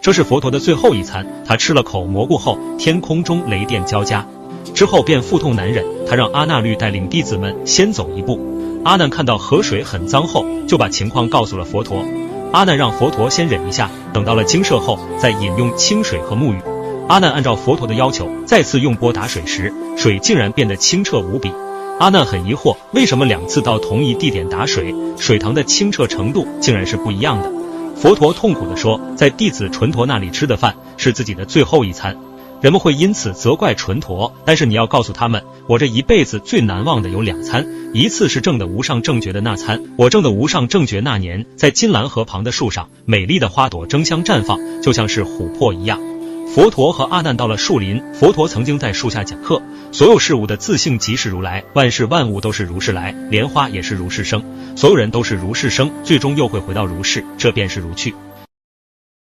这是佛陀的最后一餐，他吃了口蘑菇后，天空中雷电交加，之后便腹痛难忍，他让阿那律带领弟子们先走一步。阿难看到河水很脏后，就把情况告诉了佛陀。阿难让佛陀先忍一下，等到了精舍后再饮用清水和沐浴。阿难按照佛陀的要求，再次用钵打水时，水竟然变得清澈无比。阿难很疑惑，为什么两次到同一地点打水，水塘的清澈程度竟然是不一样的？佛陀痛苦地说，在弟子纯陀那里吃的饭是自己的最后一餐，人们会因此责怪纯陀，但是你要告诉他们，我这一辈子最难忘的有两餐，一次是证的无上正觉的那餐，我证的无上正觉那年，在金兰河旁的树上，美丽的花朵争相绽放，就像是琥珀一样。佛陀和阿难到了树林，佛陀曾经在树下讲课，所有事物的自性即是如来，万事万物都是如是来，莲花也是如是生，所有人都是如是生，最终又会回到如是，这便是如去。